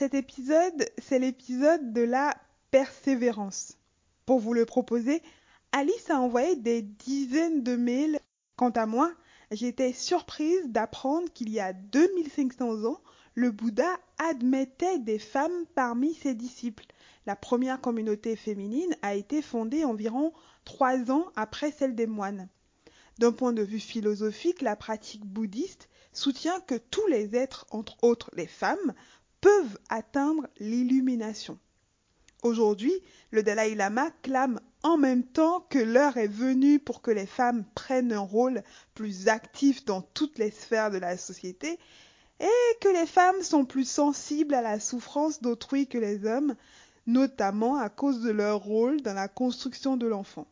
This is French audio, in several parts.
Cet épisode, c'est l'épisode de la persévérance. Pour vous le proposer, Alice a envoyé des dizaines de mails. Quant à moi, j'étais surprise d'apprendre qu'il y a 2500 ans, le Bouddha admettait des femmes parmi ses disciples. La première communauté féminine a été fondée environ trois ans après celle des moines. D'un point de vue philosophique, la pratique bouddhiste soutient que tous les êtres, entre autres les femmes, peuvent atteindre l'illumination. Aujourd'hui, le Dalai Lama clame en même temps que l'heure est venue pour que les femmes prennent un rôle plus actif dans toutes les sphères de la société et que les femmes sont plus sensibles à la souffrance d'autrui que les hommes, notamment à cause de leur rôle dans la construction de l'enfant.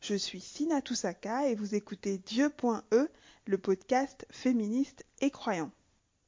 Je suis Sina Toussaka et vous écoutez Dieu.e, le podcast féministe et croyant.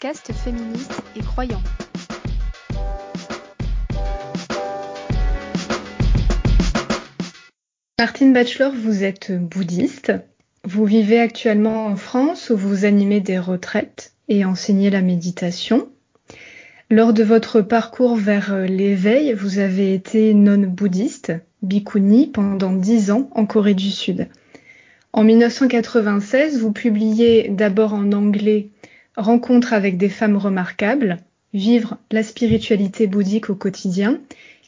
podcast féministe et croyant. Martine Bachelor, vous êtes bouddhiste. Vous vivez actuellement en France où vous animez des retraites et enseignez la méditation. Lors de votre parcours vers l'éveil, vous avez été non-bouddhiste, bhikkhuni, pendant dix ans en Corée du Sud. En 1996, vous publiez d'abord en anglais Rencontre avec des femmes remarquables, Vivre la spiritualité bouddhique au quotidien,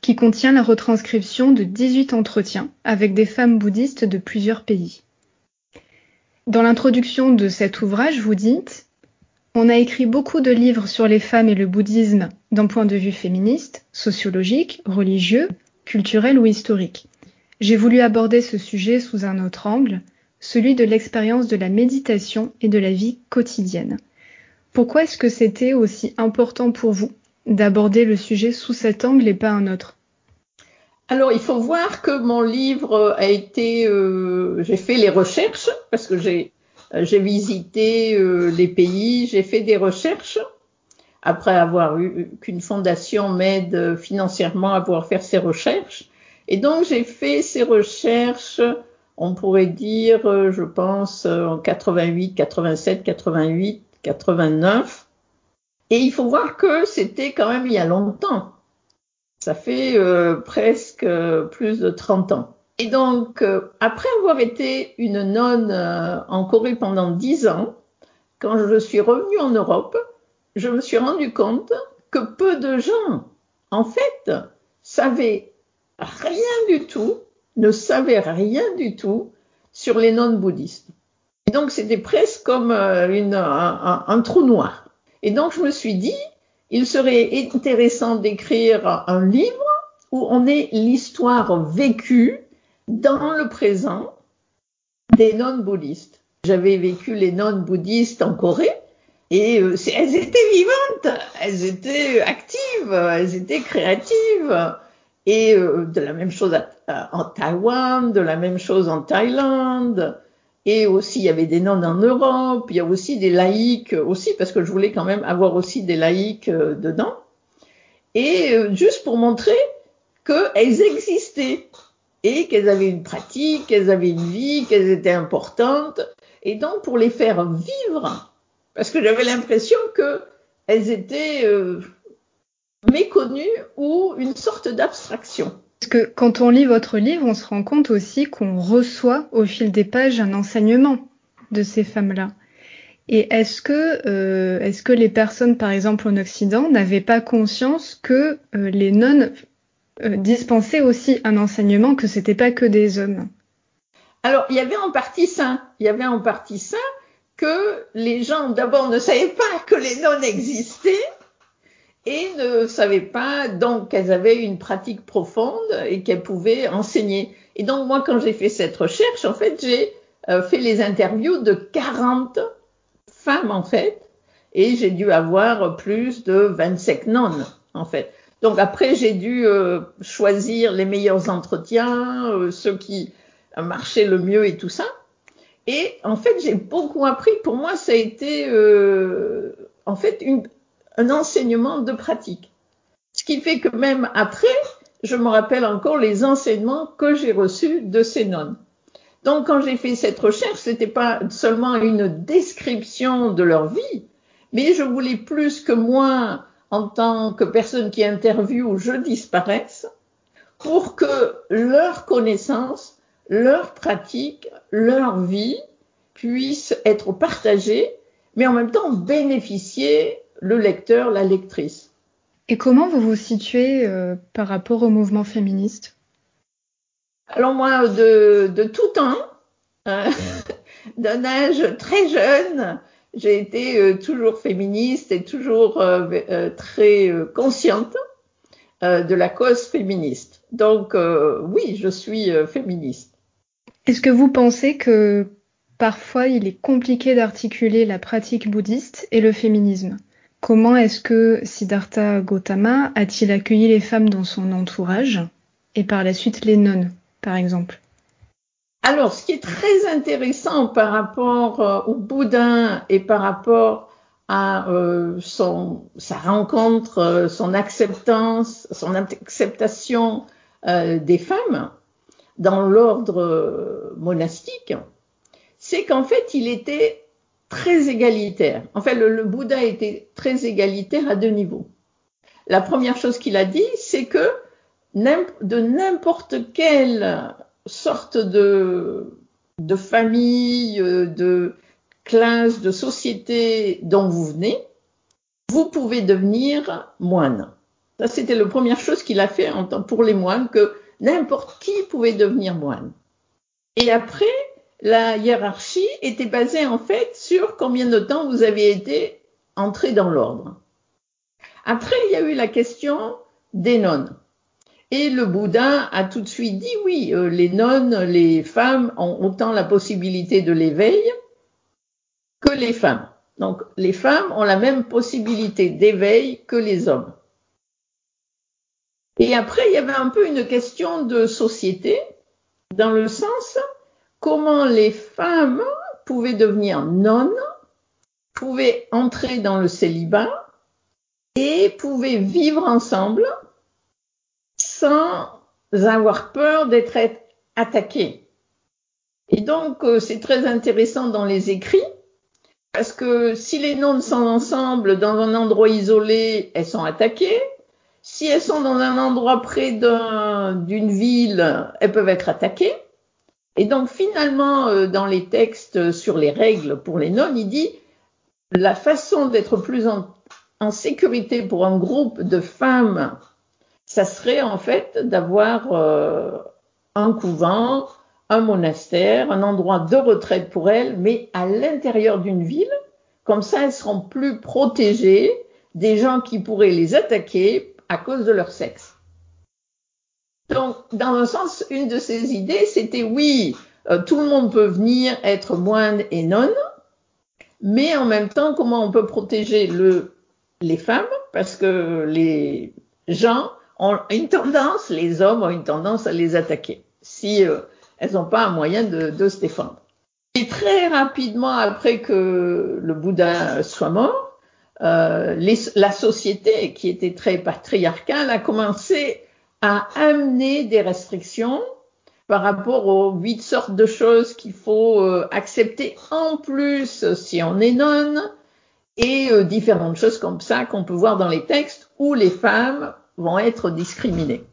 qui contient la retranscription de 18 entretiens avec des femmes bouddhistes de plusieurs pays. Dans l'introduction de cet ouvrage, vous dites On a écrit beaucoup de livres sur les femmes et le bouddhisme d'un point de vue féministe, sociologique, religieux, culturel ou historique. J'ai voulu aborder ce sujet sous un autre angle, celui de l'expérience de la méditation et de la vie quotidienne. Pourquoi est-ce que c'était aussi important pour vous d'aborder le sujet sous cet angle et pas un autre? Alors, il faut voir que mon livre a été, euh, j'ai fait les recherches parce que j'ai j'ai visité euh, les pays, j'ai fait des recherches après avoir eu qu'une fondation m'aide financièrement à pouvoir faire ces recherches. Et donc j'ai fait ces recherches, on pourrait dire, euh, je pense, en 88, 87, 88, 89. Et il faut voir que c'était quand même il y a longtemps. Ça fait euh, presque plus de 30 ans. Et donc, euh, après avoir été une nonne euh, en Corée pendant 10 ans, quand je suis revenue en Europe, je me suis rendu compte que peu de gens, en fait, savaient rien du tout, ne savaient rien du tout sur les nonnes bouddhistes. Et donc, c'était presque comme une, un, trou noir. Et donc, je me suis dit, il serait intéressant d'écrire un livre où on ait l'histoire vécue dans le présent des nonnes-bouddhistes. J'avais vécu les nonnes bouddhistes en Corée et euh, elles étaient vivantes, elles étaient actives, elles étaient créatives. Et euh, de la même chose en Taïwan, de la même chose en Thaïlande. Et aussi, il y avait des nonnes en Europe, il y a aussi des laïcs aussi, parce que je voulais quand même avoir aussi des laïcs euh, dedans. Et euh, juste pour montrer qu'elles existaient et qu'elles avaient une pratique, qu'elles avaient une vie, qu'elles étaient importantes. Et donc pour les faire vivre, parce que j'avais l'impression qu'elles étaient euh, méconnues ou une sorte d'abstraction. Que quand on lit votre livre, on se rend compte aussi qu'on reçoit au fil des pages un enseignement de ces femmes-là. Et est-ce que, euh, les personnes, par exemple en Occident, n'avaient pas conscience que euh, les nonnes euh, dispensaient aussi un enseignement, que c'était pas que des hommes? Alors, il y avait en partie ça. Il y avait en partie ça que les gens, d'abord, ne savaient pas que les nonnes existaient et ne savaient pas donc qu'elles avaient une pratique profonde et qu'elles pouvaient enseigner. Et donc moi, quand j'ai fait cette recherche, en fait, j'ai euh, fait les interviews de 40 femmes en fait, et j'ai dû avoir plus de 25 nonnes en fait. Donc après, j'ai dû euh, choisir les meilleurs entretiens, euh, ceux qui marchaient le mieux et tout ça. Et en fait, j'ai beaucoup appris. Pour moi, ça a été euh, en fait une, un enseignement de pratique. Ce qui fait que même après, je me rappelle encore les enseignements que j'ai reçus de ces nonnes. Donc, quand j'ai fait cette recherche, c'était pas seulement une description de leur vie, mais je voulais plus que moi, en tant que personne qui interviewe, je disparaisse pour que leur connaissance, leur pratique, leur vie puissent être partagées, mais en même temps bénéficier le lecteur, la lectrice. Et comment vous vous situez euh, par rapport au mouvement féministe? Alors moi, de, de tout temps, euh, d'un âge très jeune, j'ai été euh, toujours féministe et toujours euh, très consciente de la cause féministe. Donc oui, je suis féministe. Est-ce que vous pensez que parfois il est compliqué d'articuler la pratique bouddhiste et le féminisme? Comment est-ce que Siddhartha Gautama a-t-il accueilli les femmes dans son entourage et par la suite les nonnes, par exemple? Alors, ce qui est très intéressant par rapport euh, au Bouddha et par rapport à euh, sa rencontre, euh, son acceptance, son acceptation des femmes dans l'ordre monastique, c'est qu'en fait, il était très égalitaire. En fait, le, Bouddha était très égalitaire à deux niveaux. La première chose qu'il a dit, c'est que de n'importe quelle sorte de, famille, de classe, de société dont vous venez, vous pouvez devenir moine. Ça, c'était la première chose qu'il a fait pour les moines, que n'importe qui pouvait devenir moine. Et après, la hiérarchie était basée en fait sur combien de temps vous avez été entré dans l'ordre. Après, il y a eu la question des nonnes. Et le Bouddha a tout de suite dit oui, euh, les nonnes, les femmes ont autant la possibilité de l'éveil que les femmes. Donc les femmes ont la même possibilité d'éveil que les hommes. Et après, il y avait un peu une question de société, dans le sens comment les femmes pouvaient devenir nonnes, pouvaient entrer dans le célibat et pouvaient vivre ensemble sans avoir peur d'être attaquées. Et donc, euh, c'est très intéressant dans les écrits, parce que si les nonnes sont ensemble dans un endroit isolé, elles sont attaquées. Si elles sont dans un endroit près d'une ville, elles peuvent être attaquées. Et donc finalement, euh, dans les textes sur les règles pour les nonnes, il dit la façon d'être plus en, en, sécurité pour un groupe de femmes, ça serait en fait d'avoir euh, un couvent, un monastère, un endroit de retraite pour elles, mais à l'intérieur d'une ville. Comme ça, elles seront plus protégées des gens qui pourraient les attaquer à cause de leur sexe. Donc, dans un sens, une de ces idées, c'était oui, euh, tout le monde peut venir être moine et nonne, mais en même temps, comment on peut protéger le, les femmes? Parce que les gens ont une tendance, les hommes ont une tendance à les attaquer si euh, elles n'ont pas un moyen de, se défendre. Et très rapidement après que le Bouddha soit mort, euh, la société, qui était très patriarcale, a commencé à amener des restrictions par rapport aux huit sortes de choses qu'il faut euh, accepter en plus si on est nonne et euh, différentes choses comme ça qu'on peut voir dans les textes où les femmes vont être discriminées.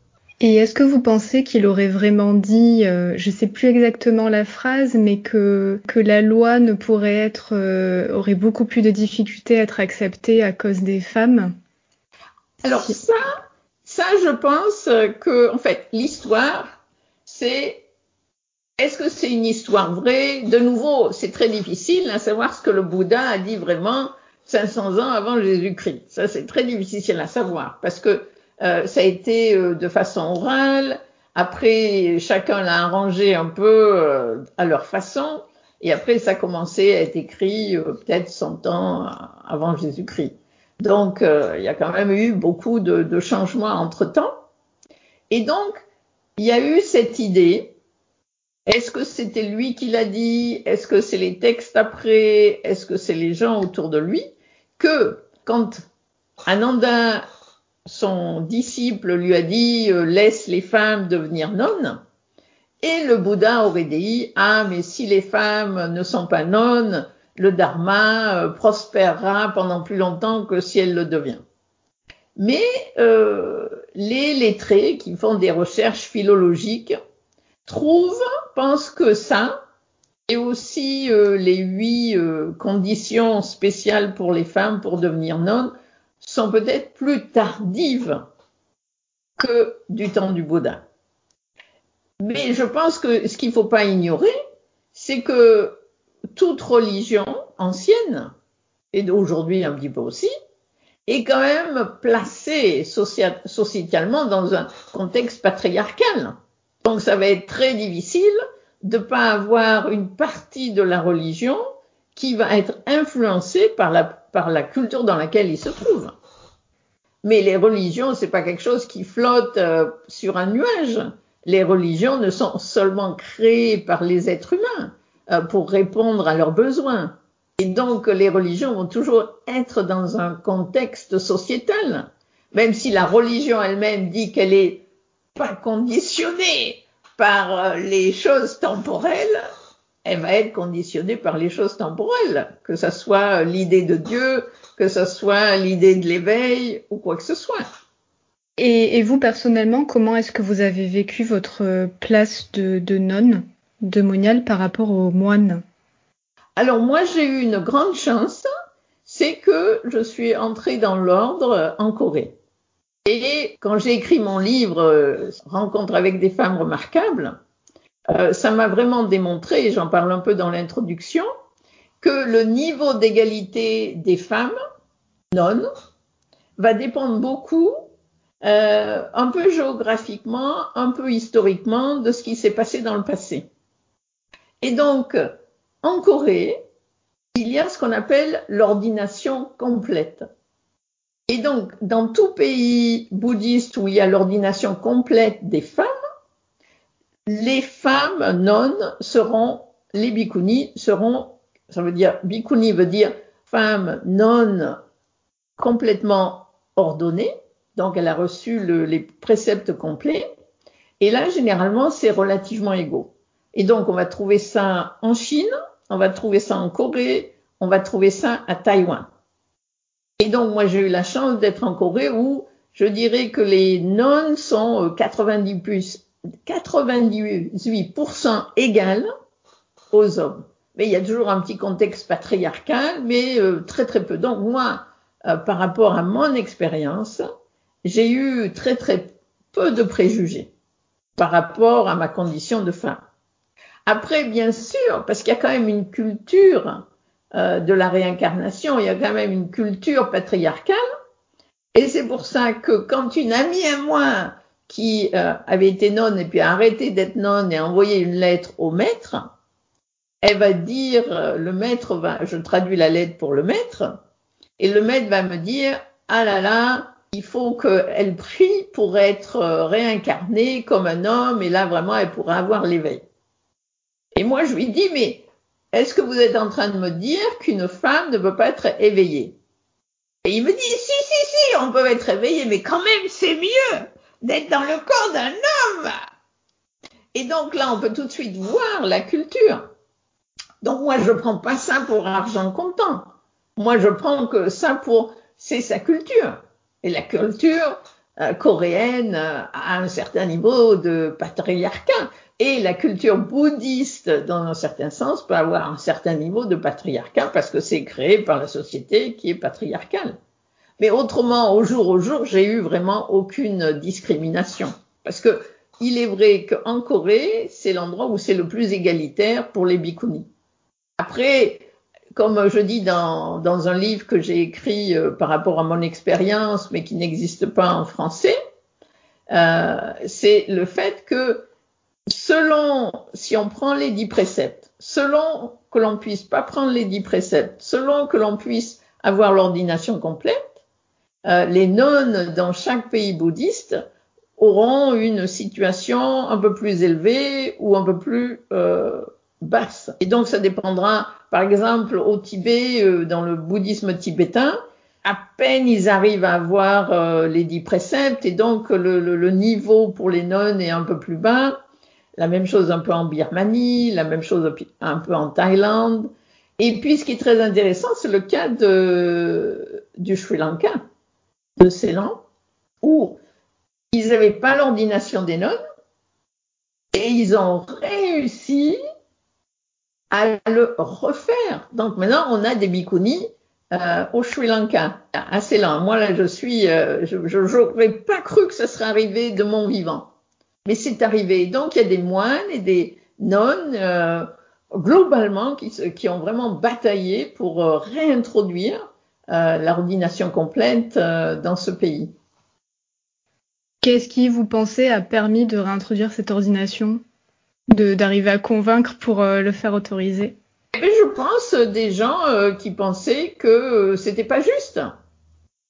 Et est-ce que vous pensez qu'il aurait vraiment dit, euh, je sais plus exactement la phrase, mais que que la loi ne pourrait être euh, aurait beaucoup plus de difficultés à être acceptée à cause des femmes? Alors ça, ça, je pense que, en fait, l'histoire, c'est est-ce que c'est une histoire vraie? De nouveau, c'est très difficile à savoir ce que le Bouddha a dit vraiment 500 ans avant Jésus-Christ. Ça, c'est très difficile à savoir parce que euh, ça a été euh, de façon orale. Après, chacun l'a arrangé un peu euh, à leur façon. Et après, ça a commencé à être écrit peut-être 100 ans avant Jésus-Christ. Donc, euh, il y a quand même eu beaucoup de, changements entre-temps. Et donc, il y a eu cette idée. Est-ce que c'était lui qui l'a dit? Est-ce que c'est les textes après? Est-ce que c'est les gens autour de lui? Que quand Ananda, son disciple, lui a dit euh, laisse les femmes devenir nonnes, et le Bouddha aurait dit ah mais si les femmes ne sont pas nonnes, le dharma euh, prospérera pendant plus longtemps que si elle le devient. Mais euh, les lettrés qui font des recherches philologiques trouvent, pensent que ça, et aussi euh, les huit conditions spéciales pour les femmes pour devenir nonnes, sont peut-être plus tardives que du temps du Bouddha. Mais je pense que ce qu'il ne faut pas ignorer, c'est que toute religion ancienne, et d'aujourd'hui un petit peu aussi, est quand même placée socialement dans un contexte patriarcal. Donc ça va être très difficile de ne pas avoir une partie de la religion qui va être influencée par la, par la culture dans laquelle il se trouve. Mais les religions, c'est pas quelque chose qui flotte euh, sur un nuage. Les religions ne sont seulement créées par les êtres humains pour répondre à leurs besoins. Et donc, les religions vont toujours être dans un contexte sociétal. Même si la religion elle-même dit qu'elle est pas conditionnée par euh, les choses temporelles, elle va être conditionnée par les choses temporelles, que ce soit l'idée de Dieu, que ce soit l'idée de l'éveil ou quoi que ce soit. Et, vous, personnellement, comment est-ce que vous avez vécu votre place de nonne, de moniale par rapport aux moines Alors moi, j'ai eu une grande chance, c'est que je suis entrée dans l'ordre en Corée. Et quand j'ai écrit mon livre euh, Rencontre avec des femmes remarquables, euh, ça m'a vraiment démontré, j'en parle un peu dans l'introduction, que le niveau d'égalité des femmes non va dépendre beaucoup, euh, un peu géographiquement, un peu historiquement, de ce qui s'est passé dans le passé. Et donc, en Corée, il y a ce qu'on appelle l'ordination complète. Et donc, dans tout pays bouddhiste où il y a l'ordination complète des femmes, les femmes nonnes seront, les bhikkhunis seront, ça veut dire, bhikkhuni veut dire femme nonne complètement ordonnée, donc elle a reçu le, les préceptes complets, et là, généralement, c'est relativement égaux. Et donc, on va trouver ça en Chine, on va trouver ça en Corée, on va trouver ça à Taïwan. Et donc, moi, j'ai eu la chance d'être en Corée où je dirais que les nonnes sont 90 euh, plus, 98% égales aux hommes. Mais il y a toujours un petit contexte patriarcal, mais euh, très très peu. Donc moi, euh, par rapport à mon expérience, j'ai eu très très peu de préjugés par rapport à ma condition de femme. Après, bien sûr, parce qu'il y a quand même une culture euh, de la réincarnation, il y a quand même une culture patriarcale. Et c'est pour ça que quand une amie à moi qui euh, avait été nonne et puis a arrêté d'être nonne et a envoyé une lettre au maître, elle va dire, euh, le maître va, je traduis la lettre pour le maître, et le maître va me dire, ah là là, il faut qu'elle prie pour être réincarnée comme un homme, et là vraiment elle pourra avoir l'éveil. Et moi je lui dis, mais est-ce que vous êtes en train de me dire qu'une femme ne peut pas être éveillée? Et il me dit, si, si, si, on peut être éveillé, mais quand même, c'est mieux d'être dans le corps d'un homme. Et donc là, on peut tout de suite voir la culture. Donc moi, je prends pas ça pour argent comptant. Moi, je prends que ça pour, c'est sa culture. Et la culture coréenne euh, a un certain niveau de patriarcat. Et la culture bouddhiste, dans un certain sens, peut avoir un certain niveau de patriarcat parce que c'est créé par la société qui est patriarcale. Mais autrement, au jour au jour, j'ai eu vraiment aucune discrimination. Parce que il est vrai qu'en Corée, c'est l'endroit où c'est le plus égalitaire pour les bhikkhunis. Après, comme je dis dans, un livre que j'ai écrit euh, par rapport à mon expérience, mais qui n'existe pas en français, euh, c'est le fait que selon, si on prend les dix préceptes, selon que l'on puisse pas prendre les dix préceptes, selon que l'on puisse avoir l'ordination complète, euh, les nonnes dans chaque pays bouddhiste auront une situation un peu plus élevée ou un peu plus basse. Et donc ça dépendra, par exemple, au Tibet, euh, dans le bouddhisme tibétain, à peine ils arrivent à avoir euh, les dix préceptes et donc le, niveau pour les nonnes est un peu plus bas. La même chose un peu en Birmanie, la même chose un peu en Thaïlande. Et puis ce qui est très intéressant, c'est le cas du Sri Lanka, de Ceylan, où ils n'avaient pas l'ordination des nonnes et ils ont réussi à le refaire. Donc maintenant, on a des bikunis euh, au Sri Lanka, à Ceylan. Moi, là, je suis, euh, je n'aurais pas cru que ça serait arrivé de mon vivant. Mais c'est arrivé. Donc, il y a des moines et des nonnes, euh, globalement, qui, qui, ont vraiment bataillé pour euh, réintroduire euh, l'ordination complète dans ce pays. Qu'est-ce qui, vous pensez, a permis de réintroduire cette ordination? D'arriver à convaincre pour le faire autoriser Je pense des gens qui pensaient que c'était pas juste.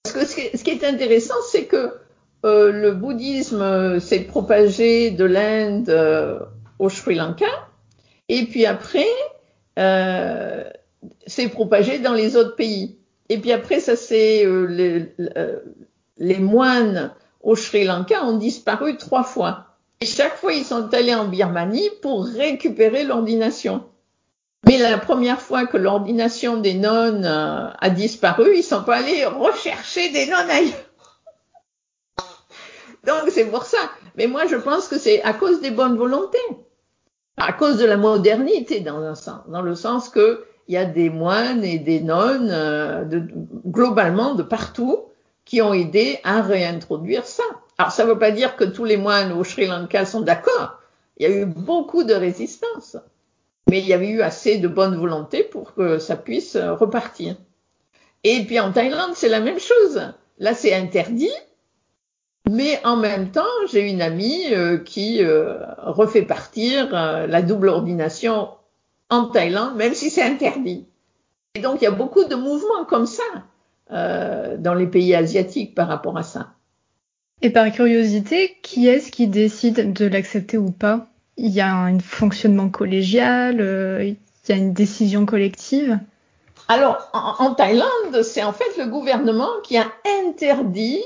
Parce que ce qui est intéressant, c'est que euh, le bouddhisme s'est propagé de l'Inde euh, au Sri Lanka, et puis après, euh, s'est propagé dans les autres pays. Et puis après, ça c'est les, moines au Sri Lanka ont disparu trois fois. Et chaque fois, ils sont allés en Birmanie pour récupérer l'ordination. Mais la première fois que l'ordination des nonnes a disparu, ils sont pas allés rechercher des nonnes ailleurs. Donc c'est pour ça. Mais moi je pense que c'est à cause des bonnes volontés, à cause de la modernité dans un sens, dans le sens que il y a des moines et des nonnes euh, globalement de partout qui ont aidé à réintroduire ça. Alors ça ne veut pas dire que tous les moines au Sri Lanka sont d'accord. Il y a eu beaucoup de résistance, mais il y avait eu assez de bonne volonté pour que ça puisse repartir. Et puis en Thaïlande, c'est la même chose. Là, c'est interdit, mais en même temps, j'ai une amie euh, qui euh, refait partir euh, la double ordination en Thaïlande, même si c'est interdit. Et donc, il y a beaucoup de mouvements comme ça dans les pays asiatiques par rapport à ça. Et par curiosité, qui est-ce qui décide de l'accepter ou pas? Il y a un fonctionnement collégial, il y a une décision collective? Alors, en, Thaïlande, c'est en fait le gouvernement qui a interdit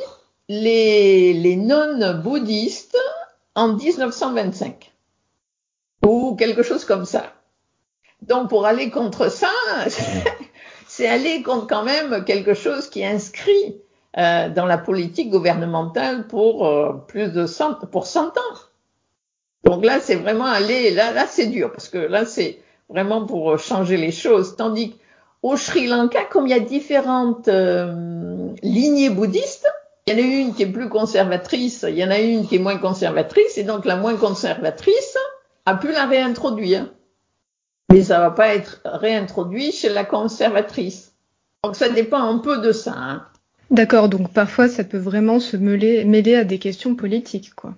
les, les nonnes bouddhistes en 1925 ou quelque chose comme ça. Donc pour aller contre ça, c'est aller contre quand même quelque chose qui inscrit euh, dans la politique gouvernementale pour euh, plus de 100 pour 100 ans. Donc là c'est vraiment aller là là c'est dur parce que là c'est vraiment pour changer les choses tandis qu'au Sri Lanka comme il y a différentes euh, lignées bouddhistes, il y en a une qui est plus conservatrice, il y en a une qui est moins conservatrice, et donc la moins conservatrice a pu la réintroduire. Mais ça va pas être réintroduit chez la conservatrice. Donc ça dépend un peu de ça. Hein. D'accord, donc parfois ça peut vraiment se mêler, mêler à des questions politiques, quoi.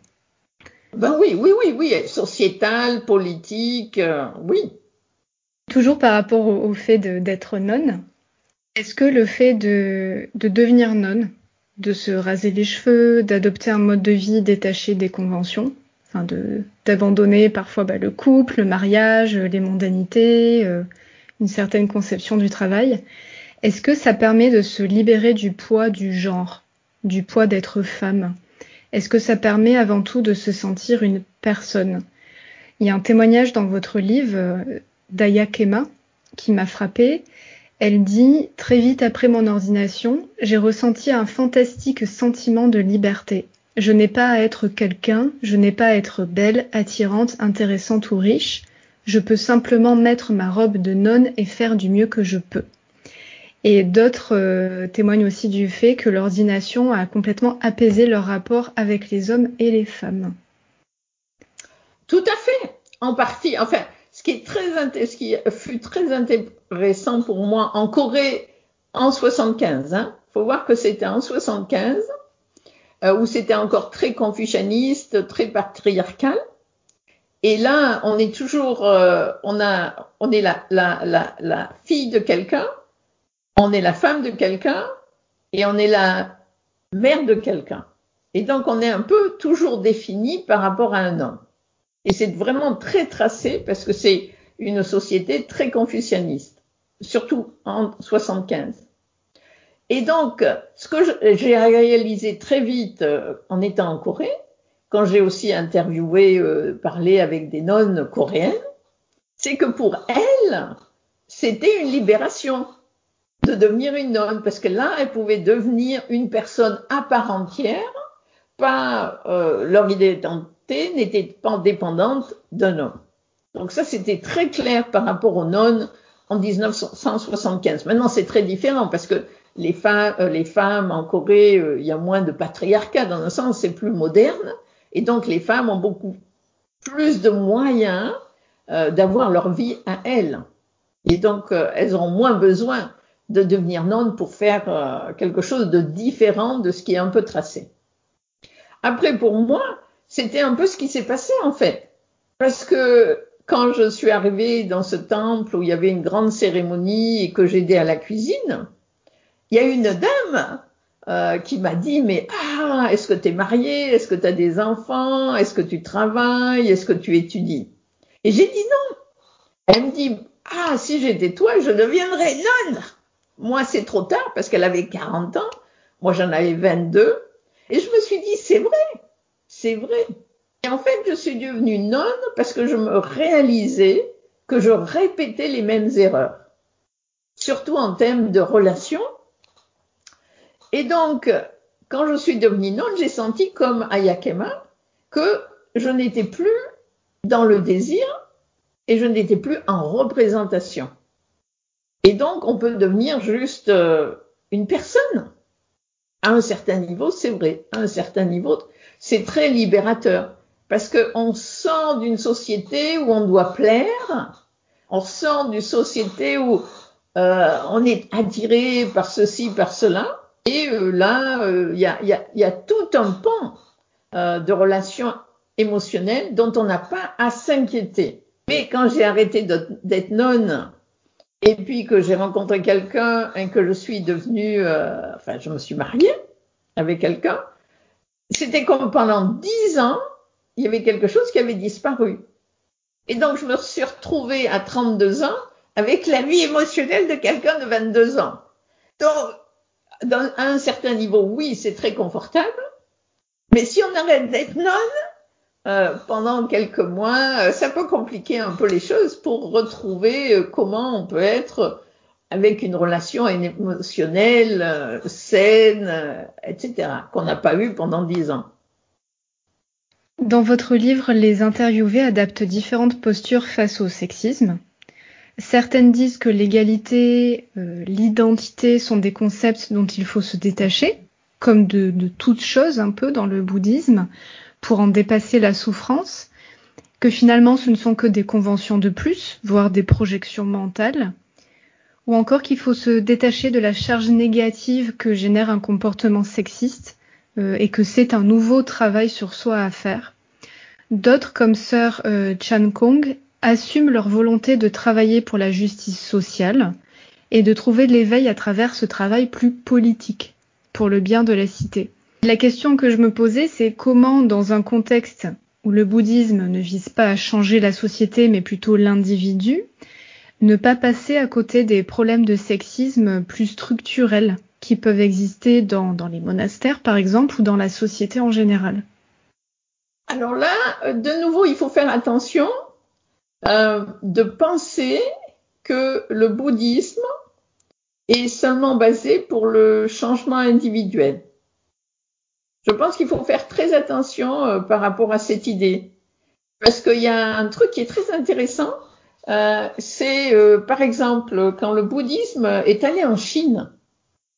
Ben oui, oui, oui, oui, sociétal, politique, euh, oui. Toujours par rapport au, au fait d'être nonne, est-ce que le fait de, de devenir nonne, de se raser les cheveux, d'adopter un mode de vie détaché des conventions, enfin d'abandonner parfois bah, le couple, le mariage, les mondanités, euh, une certaine conception du travail. Est-ce que ça permet de se libérer du poids du genre, du poids d'être femme? Est-ce que ça permet avant tout de se sentir une personne? Il y a un témoignage dans votre livre euh, d'Aya Kema qui m'a frappée. Elle dit Très vite après mon ordination, j'ai ressenti un fantastique sentiment de liberté. Je n'ai pas à être quelqu'un, je n'ai pas à être belle, attirante, intéressante ou riche. Je peux simplement mettre ma robe de nonne et faire du mieux que je peux. Et d'autres euh, témoignent aussi du fait que l'ordination a complètement apaisé leur rapport avec les hommes et les femmes. Tout à fait, en partie. Enfin, ce qui, est très, fut très intéressant pour moi en Corée en 75, hein, faut voir que c'était en 75, euh, où c'était encore très confucianiste, très patriarcal. Et là, on est toujours, euh, on est la fille de quelqu'un, on est la femme de quelqu'un, et on est la mère de quelqu'un. Et donc on est un peu toujours défini par rapport à un homme. Et c'est vraiment très tracé parce que c'est une société très confucianiste, surtout en 75. Et donc, ce que j'ai réalisé très vite euh, en étant en Corée, quand j'ai aussi interviewé, euh, parlé avec des nonnes coréennes, c'est que pour elles, c'était une libération de devenir une nonne, parce que là, elles pouvaient devenir une personne à part entière, pas euh, leur identité n'était pas dépendante d'un homme. Donc ça, c'était très clair par rapport aux nonnes en 1975. Maintenant, c'est très différent parce que les femmes, euh, les femmes en Corée, euh, il y a moins de patriarcat dans un sens, c'est plus moderne, et donc les femmes ont beaucoup plus de moyens euh, d'avoir leur vie à elles. Et donc, elles auront moins besoin de devenir nonnes pour faire quelque chose de différent de ce qui est un peu tracé. Après, pour moi, c'était un peu ce qui s'est passé en fait. Parce que quand je suis arrivée dans ce temple où il y avait une grande cérémonie et que j'aidais à la cuisine, il y a une dame euh, qui m'a dit mais ah est-ce que tu es mariée? Est-ce que tu as des enfants? Est-ce que tu travailles? Est-ce que tu étudies? Et j'ai dit non. Elle me dit ah si j'étais toi je deviendrais nonne moi c'est trop tard parce qu'elle avait 40 ans. Moi j'en avais 22 et je me suis dit c'est vrai c'est vrai. Et en fait je suis devenue nonne parce que je me réalisais que je répétais les mêmes erreurs. Surtout en termes de relations. Et donc, quand je suis devenue nonne, j'ai senti comme Ayakema que je n'étais plus dans le désir et je n'étais plus en représentation. Et donc, on peut devenir juste euh, une personne. À un certain niveau, c'est vrai. À un certain niveau, c'est très libérateur. Parce qu'on sort d'une société où on doit plaire, on sort d'une société où euh, on est attiré par ceci, par cela, et euh, là, euh, il y, a, y, a, y, a, tout un pan euh, de relations émotionnelles dont on n'a pas à s'inquiéter. Mais quand j'ai arrêté d'être nonne et puis que j'ai rencontré quelqu'un et que je suis devenue, euh, enfin, je me suis mariée avec quelqu'un, c'était comme pendant dix ans, il y avait quelque chose qui avait disparu. Et donc, je me suis retrouvée à 32 ans avec la vie émotionnelle de quelqu'un de 22 ans. Donc, dans, à un certain niveau, oui, c'est très confortable. Mais si on arrête d'être nonne euh, pendant quelques mois, euh, ça peut compliquer un peu les choses pour retrouver euh, comment on peut être avec une relation émotionnelle euh, saine, euh, etc., qu'on n'a pas eu pendant dix ans. Dans votre livre, les interviewés adaptent différentes postures face au sexisme. Certaines disent que l'égalité, euh, l'identité sont des concepts dont il faut se détacher, comme de, de toute chose un peu dans le bouddhisme, pour en dépasser la souffrance, que finalement ce ne sont que des conventions de plus, voire des projections mentales, ou encore qu'il faut se détacher de la charge négative que génère un comportement sexiste euh, et que c'est un nouveau travail sur soi à faire. D'autres, comme sœur euh, Chan Kong, assument leur volonté de travailler pour la justice sociale et de trouver de l'éveil à travers ce travail plus politique, pour le bien de la cité. La question que je me posais, c'est comment, dans un contexte où le bouddhisme ne vise pas à changer la société, mais plutôt l'individu, ne pas passer à côté des problèmes de sexisme plus structurels qui peuvent exister dans, les monastères, par exemple, ou dans la société en général? Alors là, de nouveau, il faut faire attention euh, de penser que le bouddhisme est seulement basé pour le changement individuel. Je pense qu'il faut faire très attention euh, par rapport à cette idée. Parce qu'il y a un truc qui est très intéressant, euh, c'est euh, par exemple quand le bouddhisme est allé en Chine.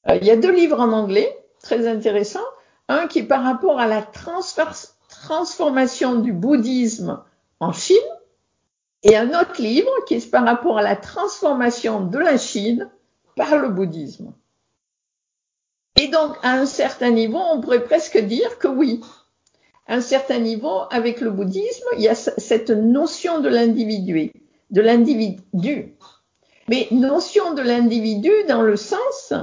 Il y a deux livres en anglais très intéressants. Un qui est par rapport à la transformation du bouddhisme en Chine et un autre livre qui est par rapport à la transformation de la Chine par le bouddhisme. Et donc, à un certain niveau, on pourrait presque dire que oui, à un certain niveau, avec le bouddhisme, il y a cette notion de l'individu, de l'individu. Mais notion de l'individu dans le sens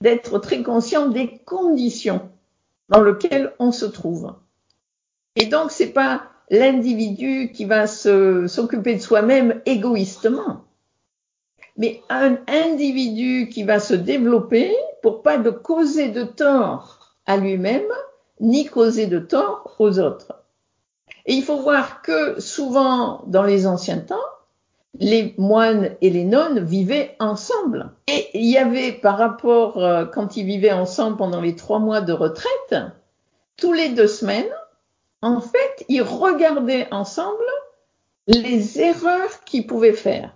d'être très conscient des conditions dans lequel on se trouve. Et donc, c'est pas l'individu qui va s'occuper de soi-même égoïstement, mais un individu qui va se développer pour pas de causer de tort à lui-même, ni causer de tort aux autres. Et il faut voir que souvent, dans les anciens temps, les moines et les nonnes vivaient ensemble. Et il y avait par rapport, euh, quand ils vivaient ensemble pendant les trois mois de retraite, tous les deux semaines, en fait, ils regardaient ensemble les erreurs qu'ils pouvaient faire.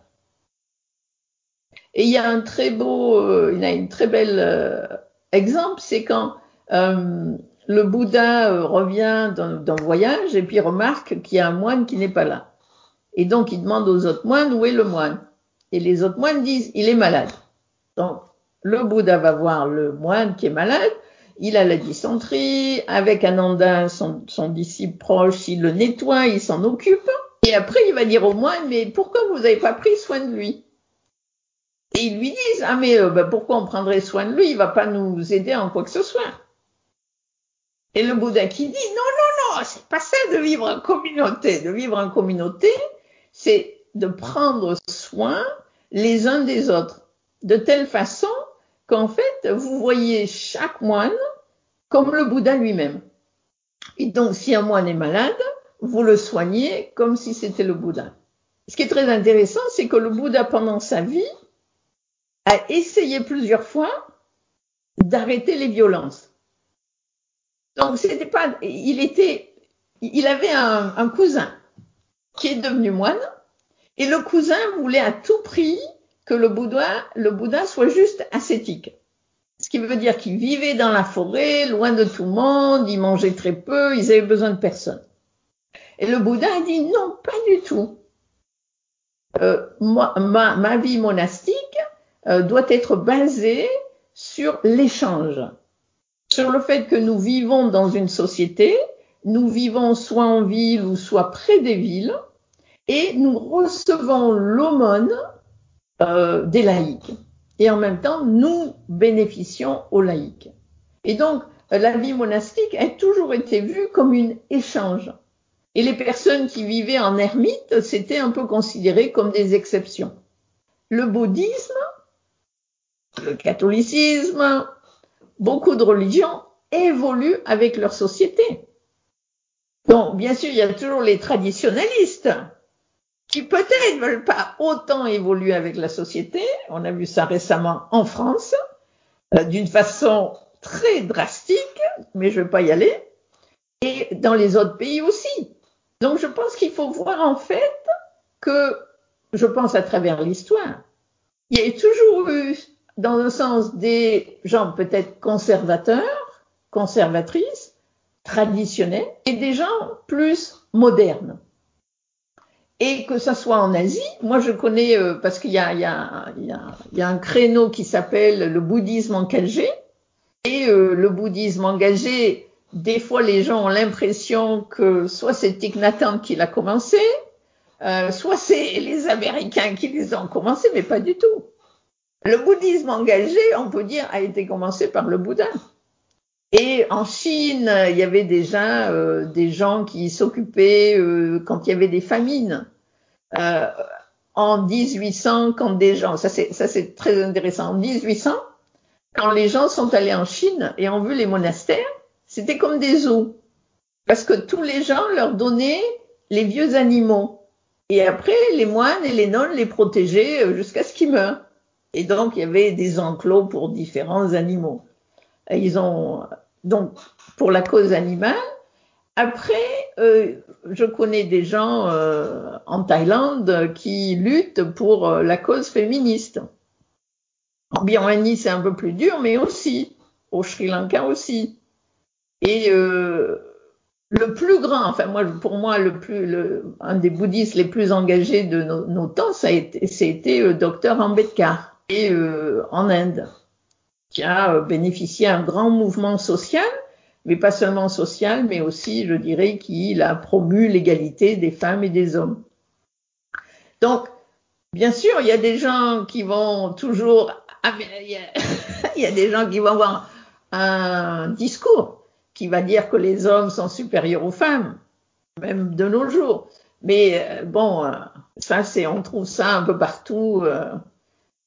Et il y a un très beau, euh, il y a une très belle euh, exemple, c'est quand le Bouddha revient d'un voyage et puis remarque qu'il y a un moine qui n'est pas là. Et donc, il demande aux autres moines où est le moine. Et les autres moines disent, il est malade. Donc, le Bouddha va voir le moine qui est malade. Il a la dysenterie. Avec Ananda, son, son disciple proche, il le nettoie, il s'en occupe. Et après, il va dire au moine, mais pourquoi vous n'avez pas pris soin de lui? Et ils lui disent, ah mais euh, bah, pourquoi on prendrait soin de lui? Il va pas nous aider en quoi que ce soit. Et le Bouddha qui dit, non, non, non, c'est pas ça de vivre en communauté. De vivre en communauté, c'est de prendre soin les uns des autres, de telle façon qu'en fait, vous voyez chaque moine comme le Bouddha lui-même. Et donc, si un moine est malade, vous le soignez comme si c'était le Bouddha. Ce qui est très intéressant, c'est que le Bouddha, pendant sa vie, a essayé plusieurs fois d'arrêter les violences. Donc, c'était pas, il était, il avait un, un cousin qui est devenu moine, et le cousin voulait à tout prix que le Bouddha, le Bouddha soit juste ascétique. Ce qui veut dire qu'il vivait dans la forêt, loin de tout le monde, il mangeait très peu, ils avaient besoin de personne. Et le Bouddha a dit non, pas du tout. Euh, ma, ma, vie monastique euh, doit être basée sur l'échange, sur le fait que nous vivons dans une société nous vivons soit en ville ou soit près des villes, et nous recevons l'aumône euh, des laïcs. Et en même temps, nous bénéficions aux laïcs. Et donc, la vie monastique a toujours été vue comme une échange. Et les personnes qui vivaient en ermite, c'était un peu considéré comme des exceptions. Le bouddhisme, le catholicisme, beaucoup de religions évoluent avec leur société. Donc, bien sûr, il y a toujours les traditionnalistes qui peut-être veulent pas autant évoluer avec la société. On a vu ça récemment en France, euh, d'une façon très drastique, mais je vais pas y aller. Et dans les autres pays aussi. Donc, je pense qu'il faut voir en fait que, je pense à travers l'histoire, il y a toujours eu, dans un sens, des gens peut-être conservateurs, conservatrices, traditionnels et des gens plus modernes. Et que ça soit en Asie, moi je connais, euh, parce qu'il y a, y, y, y a, un créneau qui s'appelle le bouddhisme engagé, et euh, le bouddhisme engagé, des fois les gens ont l'impression que soit c'est Thich qui l'a commencé, euh, soit c'est les Américains qui les ont commencés, mais pas du tout. Le bouddhisme engagé, on peut dire, a été commencé par le Bouddha. Et en Chine, il y avait déjà euh, des gens qui s'occupaient euh, quand il y avait des famines. Euh, en 1800, quand des gens, ça c'est très intéressant. En 1800, quand les gens sont allés en Chine et ont vu les monastères, c'était comme des zoos, parce que tous les gens leur donnaient les vieux animaux. Et après, les moines et les nonnes les protégeaient jusqu'à ce qu'ils meurent. Et donc, il y avait des enclos pour différents animaux. ils ont donc pour la cause animale. Après, euh, je connais des gens euh, en Thaïlande qui luttent pour euh, la cause féministe. En Birmanie, c'est un peu plus dur, mais aussi au Sri Lanka aussi. Et le plus grand, enfin moi, pour moi, le plus, un des bouddhistes les plus engagés de nos, nos temps, ça a été, c'était le docteur Ambedkar, et en Inde qui a euh, bénéficié un grand mouvement social, mais pas seulement social, mais aussi, je dirais, qu'il a promu l'égalité des femmes et des hommes. Donc, bien sûr, il y a des gens qui vont toujours, il y a, des gens qui vont avoir un discours, qui va dire que les hommes sont supérieurs aux femmes, même de nos jours. Mais euh, bon, euh, ça c'est, on trouve ça un peu partout euh,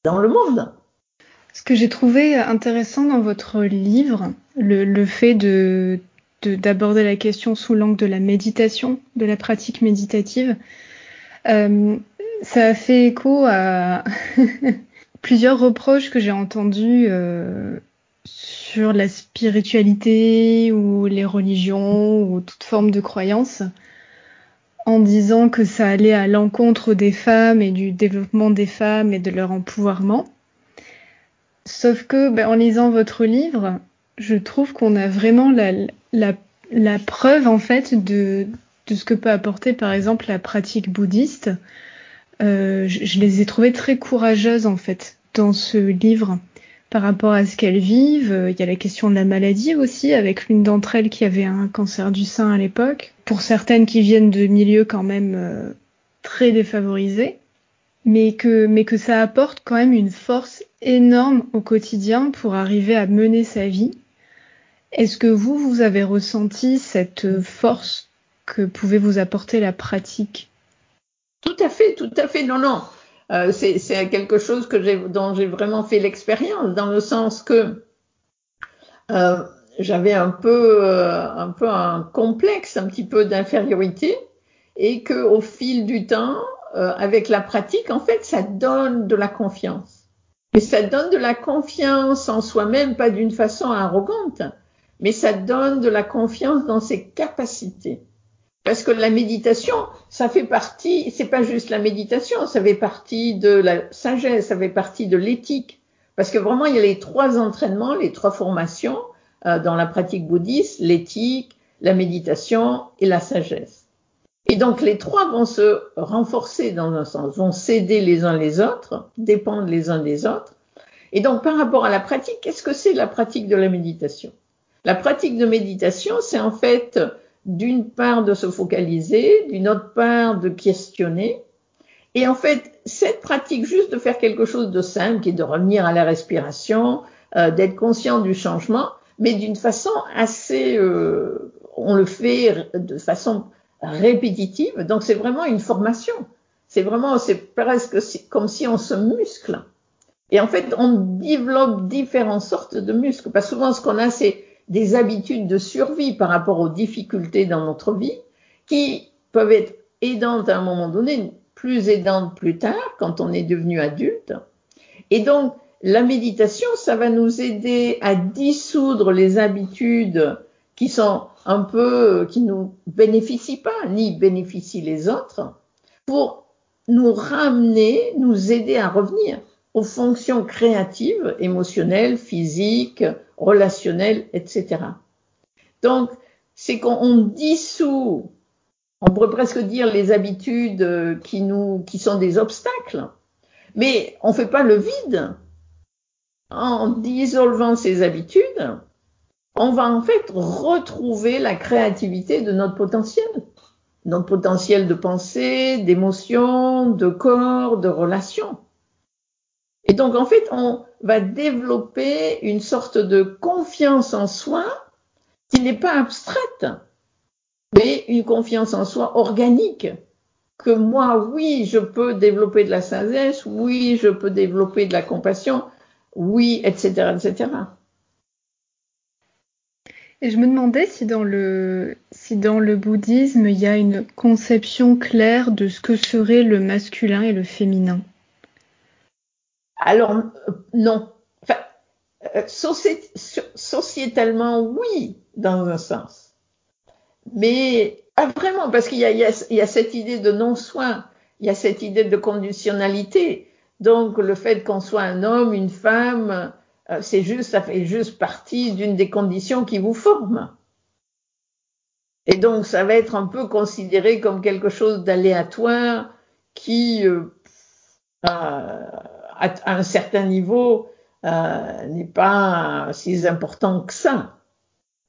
dans le monde. Ce que j'ai trouvé intéressant dans votre livre, le, fait de d'aborder la question sous l'angle de la méditation, de la pratique méditative, euh, ça a fait écho à plusieurs reproches que j'ai entendus euh, sur la spiritualité ou les religions ou toute forme de croyance en disant que ça allait à l'encontre des femmes et du développement des femmes et de leur empouvoirment. Sauf que, ben, en lisant votre livre, je trouve qu'on a vraiment la, preuve en fait de, ce que peut apporter par exemple la pratique bouddhiste. Euh, je, je, les ai trouvées très courageuses en fait dans ce livre par rapport à ce qu'elles vivent. Il y a la question de la maladie aussi, avec l'une d'entre elles qui avait un cancer du sein à l'époque. Pour certaines qui viennent de milieux quand même euh, très défavorisés, mais que, mais que ça apporte quand même une force énorme au quotidien pour arriver à mener sa vie. Est-ce que vous, vous avez ressenti cette force que pouvait vous apporter la pratique? Tout à fait, tout à fait. Non, non. Euh, c'est quelque chose que dont j'ai vraiment fait l'expérience, dans le sens que euh, j'avais un peu, euh, un peu un complexe, un petit peu d'infériorité, et que au fil du temps, euh, avec la pratique, en fait, ça donne de la confiance. Et ça donne de la confiance en soi-même, pas d'une façon arrogante, mais ça donne de la confiance dans ses capacités. Parce que la méditation, ça fait partie, c'est pas juste la méditation, ça fait partie de la sagesse, ça fait partie de l'éthique. Parce que vraiment, il y a les trois entraînements, les trois formations dans la pratique bouddhiste, l'éthique, la méditation et la sagesse. Et donc les trois vont se renforcer dans un sens, vont s'aider les uns les autres, dépendre les uns des autres. Et donc par rapport à la pratique, qu'est-ce que c'est la pratique de la méditation? La pratique de méditation, c'est en fait d'une part de se focaliser, d'une autre part de questionner. Et en fait, cette pratique juste de faire quelque chose de simple, qui est de revenir à la respiration, euh, d'être conscient du changement, mais d'une façon assez, euh, on le fait de façon répétitive. Donc c'est vraiment une formation. C'est vraiment, c'est presque comme si on se muscle. Et en fait, on développe différentes sortes de muscles. Parce que souvent, ce qu'on a, c'est des habitudes de survie par rapport aux difficultés dans notre vie qui peuvent être aidantes à un moment donné, plus aidantes plus tard quand on est devenu adulte. Et donc, la méditation, ça va nous aider à dissoudre les habitudes qui sont un peu, qui nous bénéficient pas, ni bénéficient les autres, pour nous ramener, nous aider à revenir aux fonctions créatives, émotionnelles, physiques, relationnelles, etc. Donc, c'est qu'on dissout, on pourrait presque dire les habitudes qui nous, qui sont des obstacles, mais on fait pas le vide. En dissolvant ces habitudes, on va en fait retrouver la créativité de notre potentiel. Notre potentiel de pensée, d'émotion, de corps, de relation. Et donc, en fait, on va développer une sorte de confiance en soi qui n'est pas abstraite, mais une confiance en soi organique. Que moi, oui, je peux développer de la sagesse, oui, je peux développer de la compassion, oui, etc., etc. Et je me demandais si dans le si dans le bouddhisme il y a une conception claire de ce que serait le masculin et le féminin. Alors, non. Enfin, euh, sociétalement, oui, dans un sens. Mais pas vraiment, parce qu'il y, y, y a, cette idée de non-soin, il y a cette idée de conditionnalité. Donc, le fait qu'on soit un homme, une femme, euh, c'est juste, ça fait juste partie d'une des conditions qui vous forment. Et donc, ça va être un peu considéré comme quelque chose d'aléatoire qui, euh, à un certain niveau euh, n'est pas si important que ça.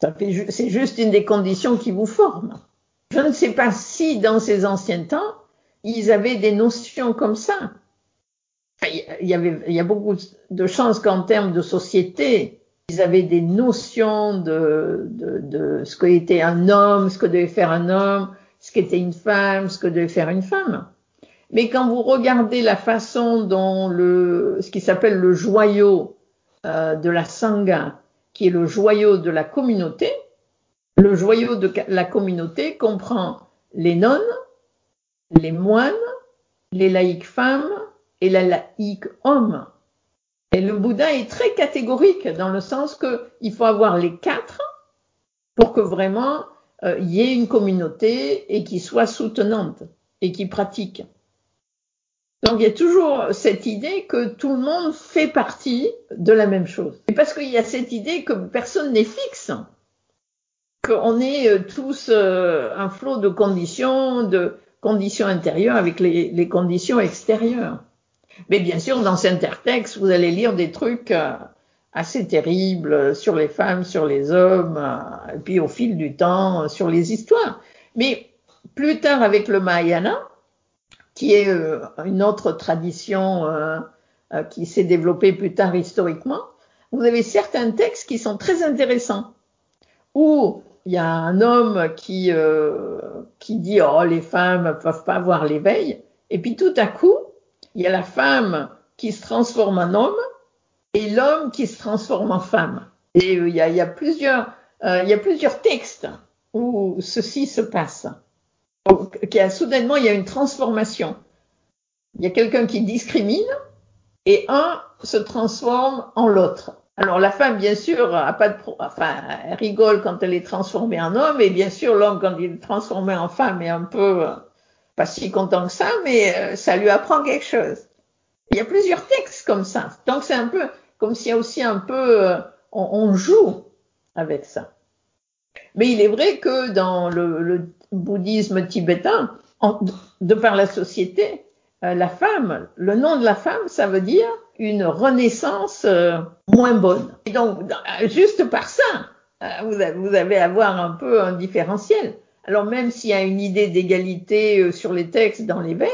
ça c'est juste une des conditions qui vous forment. Je ne sais pas si dans ces anciens temps, ils avaient des notions comme ça. Il y, avait, il y a beaucoup de chances qu'en termes de société, Ils avaient des notions de, de, de ce qu'était un homme, ce que devait faire un homme, ce qu'était une femme, ce que devait faire une femme. Mais quand vous regardez la façon dont le, ce qui s'appelle le joyau euh, de la sangha, qui est le joyau de la communauté, le joyau de la communauté comprend les nonnes, les moines, les laïcs femmes et la laïque homme. Et le Bouddha est très catégorique dans le sens qu'il faut avoir les quatre pour que vraiment euh, il y ait une communauté et qui soit soutenante et qui pratique. Donc il y a toujours cette idée que tout le monde fait partie de la même chose. Et parce qu'il y a cette idée que personne n'est fixe, qu'on est euh, tous euh, un flot de conditions, de conditions intérieures avec les conditions extérieures. Mais bien sûr, dans Intertexte, vous allez lire des trucs euh, assez terribles sur les femmes, sur les hommes, euh, et puis au fil du temps, euh, sur les histoires. Mais plus tard, avec le Mahayana, qui est une autre tradition qui s'est développée plus tard historiquement, vous avez certains textes qui sont très intéressants, où il y a un homme qui, qui dit « Oh, les femmes ne peuvent pas avoir l'éveil », et puis tout à coup, il y a la femme qui se transforme en homme et l'homme qui se transforme en femme. Et plusieurs, euh, il y a plusieurs textes où ceci se passe. Soudainement, il y a une transformation. Il y a quelqu'un qui discrimine et un se transforme en l'autre. Alors la femme, bien sûr, a pas de, enfin, elle rigole quand elle est transformée en homme, et bien sûr l'homme quand il est transformé en femme est un peu pas si content que ça, mais euh, ça lui apprend quelque chose. Il y a plusieurs textes comme ça. Donc c'est un peu comme s'il y a aussi un peu, euh, on, joue avec ça. Mais il est vrai que dans le, bouddhisme tibétain, de par la société, euh, la femme, le nom de la femme, ça veut dire une renaissance moins bonne. Et donc, juste par ça, vous, avez, à avoir un peu un différentiel. Alors même s'il y a une idée d'égalité euh, sur les textes dans l'éveil,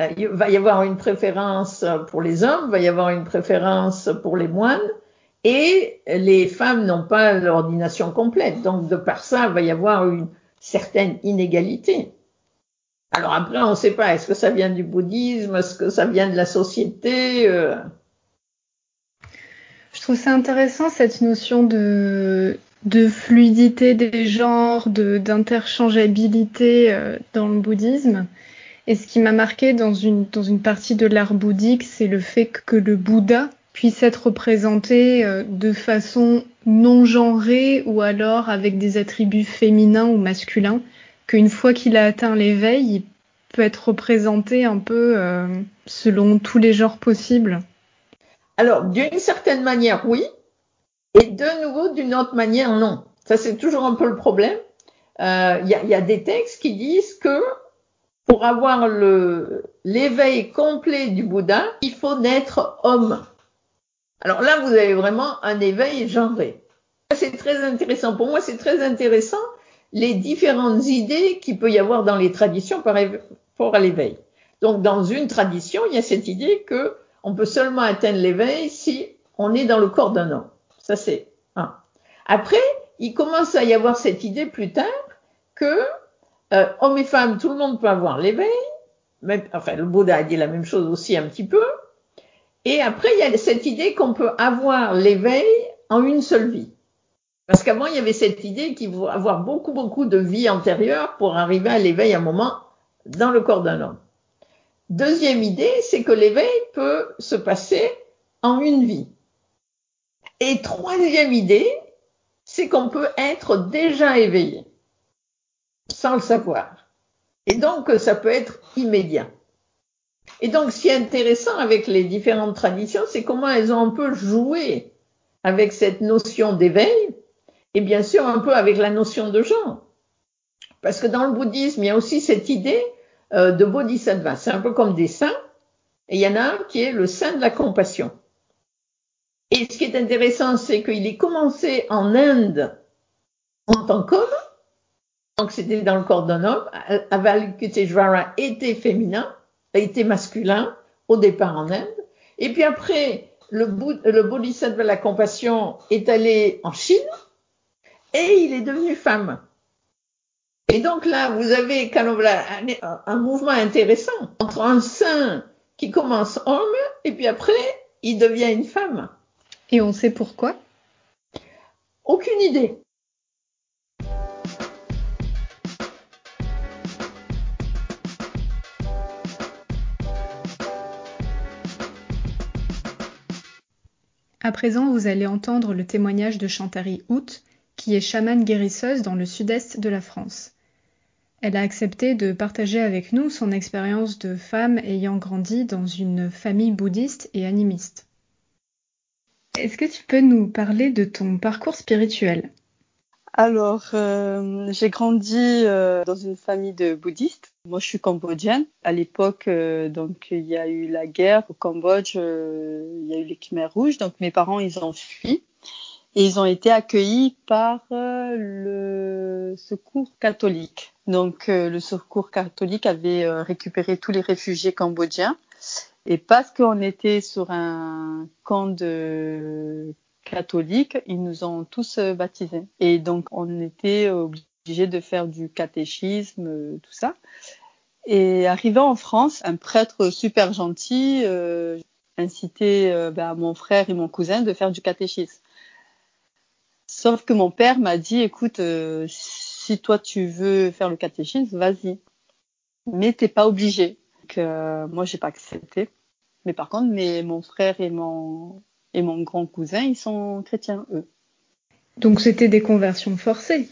euh, il va y avoir une préférence pour les hommes, il va y avoir une préférence pour les moines, et les femmes n'ont pas l'ordination complète. Donc de par ça, il va y avoir une certaine inégalité. Alors après, on ne sait pas, est-ce que ça vient du bouddhisme, est-ce que ça vient de la société euh... Je trouve ça intéressant cette notion de de fluidité des genres, d'interchangeabilité euh, dans le bouddhisme. Et ce qui m'a marqué dans une, dans une partie de l'art bouddhique, c'est le fait que le Bouddha puisse être représenté euh, de façon non genrée ou alors avec des attributs féminins ou masculins, qu'une fois qu'il a atteint l'éveil, il peut être représenté un peu euh, selon tous les genres possibles. Alors, d'une certaine manière, oui, et de nouveau, d'une autre manière, non. Ça, c'est toujours un peu le problème. Il euh, y, a, des textes qui disent que pour avoir l'éveil complet du Bouddha, il faut naître homme. Alors là, vous avez vraiment un éveil genré. C'est très intéressant. Pour moi, c'est très intéressant les différentes idées qu'il peut y avoir dans les traditions par rapport à l'éveil. Donc, dans une tradition, il y a cette idée que on peut seulement atteindre l'éveil si on est dans le corps d'un homme. Ça, c'est un. Après, il commence à y avoir cette idée plus tard que euh, hommes et femmes, tout le monde peut avoir l'éveil. Enfin, le Bouddha a dit la même chose aussi un petit peu. Et après, il y a cette idée qu'on peut avoir l'éveil en une seule vie. Parce qu'avant, il y avait cette idée qu'il faut avoir beaucoup, beaucoup de vies antérieures pour arriver à l'éveil à un moment dans le corps d'un homme. Deuxième idée, c'est que l'éveil peut se passer en une vie. Et troisième idée, c'est qu'on peut être déjà éveillé, sans le savoir. Et donc, ça peut être immédiat. Et donc, ce qui est intéressant avec les différentes traditions, c'est comment elles ont un peu joué avec cette notion d'éveil, et bien sûr un peu avec la notion de genre. Parce que dans le bouddhisme, il y a aussi cette idée euh, de bodhisattva. C'est un peu comme des saints, et il y en a un qui est le saint de la compassion. Et ce qui est intéressant, c'est qu'il est commencé en Inde en tant qu'homme, donc c'était dans le corps d'un homme. Avalokiteshvara était féminin, était masculin au départ en Inde. Et puis après, le, le bodhisattva de la compassion est allé en Chine et il est devenu femme. Et donc là, vous avez un, un mouvement intéressant entre un saint qui commence homme et puis après, il devient une femme. Et on sait pourquoi? Aucune idée. À présent, vous allez entendre le témoignage de Chantari Hout, qui est chamane guérisseuse dans le sud-est de la France. Elle a accepté de partager avec nous son expérience de femme ayant grandi dans une famille bouddhiste et animiste. Est-ce que tu peux nous parler de ton parcours spirituel? Alors, euh, j'ai grandi euh, dans une famille de bouddhistes. Moi, je suis cambodgienne. À l'époque, euh, donc il y a eu la guerre au Cambodge, il y a eu les Khmers rouges. Donc mes parents, ils ont fui et ils ont été accueillis par le Secours catholique. Donc le Secours catholique avait récupéré tous les réfugiés cambodgiens. Et parce qu'on était sur un camp de catholiques, ils nous ont tous euh, baptisés. Et donc, on était obligés de faire du catéchisme, euh, tout ça. Et arrivant en France, un prêtre super gentil euh, incitait euh, ben, mon frère et mon cousin de faire du catéchisme. Sauf que mon père m'a dit, écoute, si toi tu veux faire le catéchisme, vas-y. Mais t'es pas obligé. Que moi, j'ai pas accepté. Mais par contre, mais mon frère et mon et mon grand cousin, ils sont chrétiens, eux. Donc c'était des conversions forcées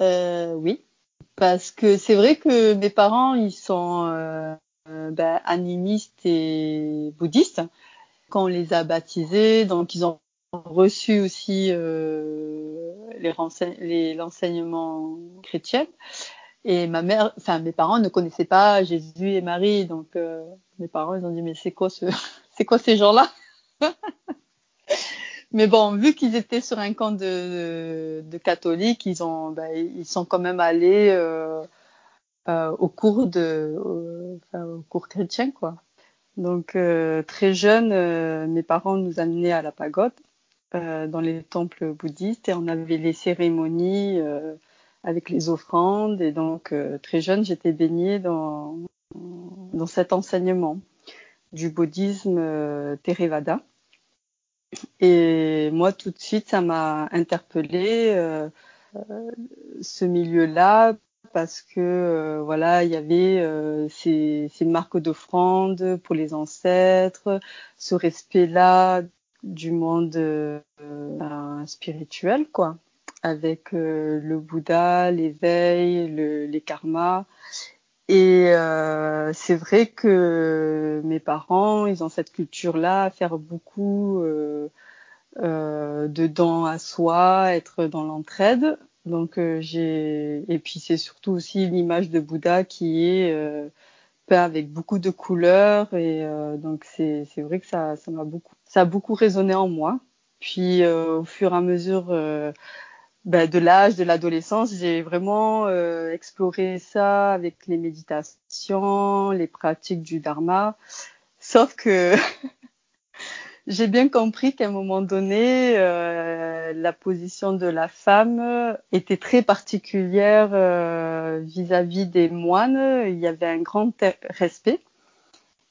euh, Oui, parce que c'est vrai que mes parents, ils sont euh, ben, animistes et bouddhistes. Quand on les a baptisés, donc ils ont reçu aussi euh, les l'enseignement chrétien. Et ma mère, enfin mes parents ne connaissaient pas Jésus et Marie, donc euh, mes parents ils ont dit mais c'est quoi ce, c'est quoi ces gens-là? Mais bon, vu qu'ils étaient sur un camp de, de, catholiques, ils ont, ben, ils sont quand même allés euh, euh, au cours de, enfin, au cours chrétien, quoi. Donc euh, très jeune, euh, mes parents nous amenaient à la pagode, euh, dans les temples bouddhistes, et on avait les cérémonies euh, avec les offrandes, et donc très jeune, j'étais baignée dans dans cet enseignement du bouddhisme Theravada. Et moi, tout de suite, ça m'a interpellée euh, euh, ce milieu-là parce que euh, voilà, il y avait euh, ces, ces, marques d'offrande pour les ancêtres, ce respect-là du monde euh, spirituel, quoi, avec euh, le Bouddha, l'éveil, le, les karmas. Et euh, c'est vrai que mes parents, ils ont cette culture-là, faire beaucoup euh, euh, de dons à soi, être dans l'entraide. Donc euh, j'ai et puis c'est surtout aussi l'image de Bouddha qui est euh, peint avec beaucoup de couleurs et euh, donc c'est c'est vrai que ça ça m'a beaucoup ça a beaucoup résonné en moi. Puis au fur et à mesure ben, de l'âge, de l'adolescence, j'ai vraiment euh, exploré ça avec les méditations, les pratiques du dharma. Sauf que j'ai bien compris qu'à un moment donné, euh, la position de la femme était très particulière euh, vis-à-vis -vis des moines. Il y avait un grand respect.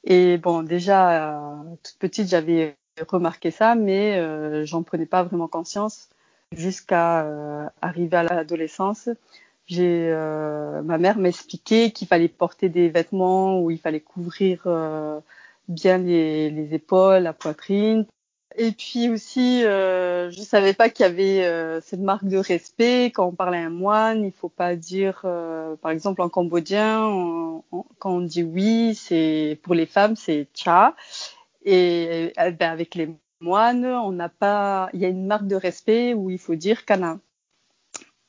Et bon, déjà, toute petite, j'avais remarqué ça, mais euh, j'en prenais pas vraiment conscience jusqu'à euh, arriver à l'adolescence. J'ai euh, ma mère m'expliquait qu'il fallait porter des vêtements où il fallait couvrir euh, bien les, les, épaules, la poitrine. Et puis aussi, euh, je savais pas qu'il y avait euh, cette marque de respect quand on parle à un moine. Il faut pas dire, euh, par exemple en cambodgien, on, on, quand on dit oui, c'est pour les femmes c'est cha, et ben, avec les moine, on n'a pas, il y a une marque de respect où il faut dire câlin.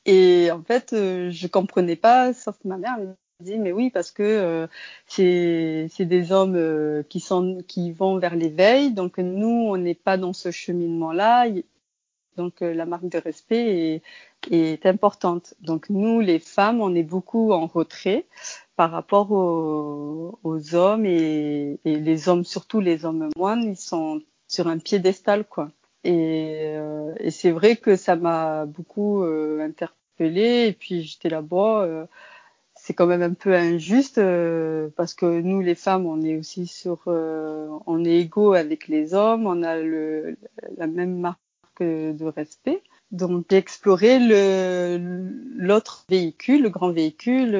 Et en fait, euh, je comprenais pas, sauf que ma mère me dit mais oui parce que euh, c'est des hommes euh, qui sont qui vont vers l'éveil, donc nous on n'est pas dans ce cheminement là. Donc la marque de respect est, importante. Donc nous, les femmes, on est beaucoup en retrait par rapport aux, aux hommes et, et, les hommes, surtout les hommes moines, ils sont sur un piédestal, quoi. Et, euh, et c'est vrai que ça m'a beaucoup euh, interpellée. Et puis j'étais là-bas. Euh, c'est quand même un peu injuste parce que nous, les femmes, on est aussi sur, on est égaux avec les hommes. On a le, la même marque de respect. Donc j'ai exploré l'autre véhicule, le grand véhicule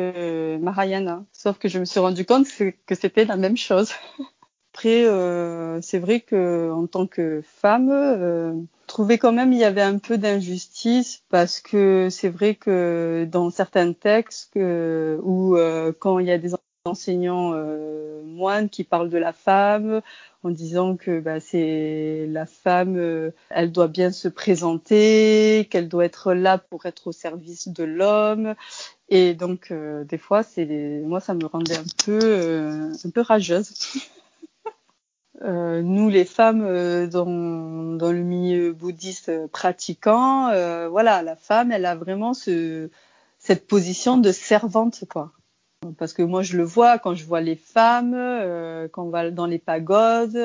Mahayana. Sauf que je me suis rendu compte que c'était la même chose. Après, euh, c'est vrai que en tant que femme, euh, trouvais quand même il y avait un peu d'injustice parce que c'est vrai que dans certains textes que, où euh, quand il y a des enseignants euh, moines qui parlent de la femme en disant que bah, c'est la femme, euh, elle doit bien se présenter, qu'elle doit être là pour être au service de l'homme. Et donc euh, des fois, c'est moi ça me rendait un peu euh, un peu rageuse. Euh, nous, les femmes euh, dans, le milieu bouddhiste pratiquant, euh, voilà, la femme, elle a vraiment ce, cette position de servante, quoi. Parce que moi, je le vois quand je vois les femmes, quand on va dans les pagodes,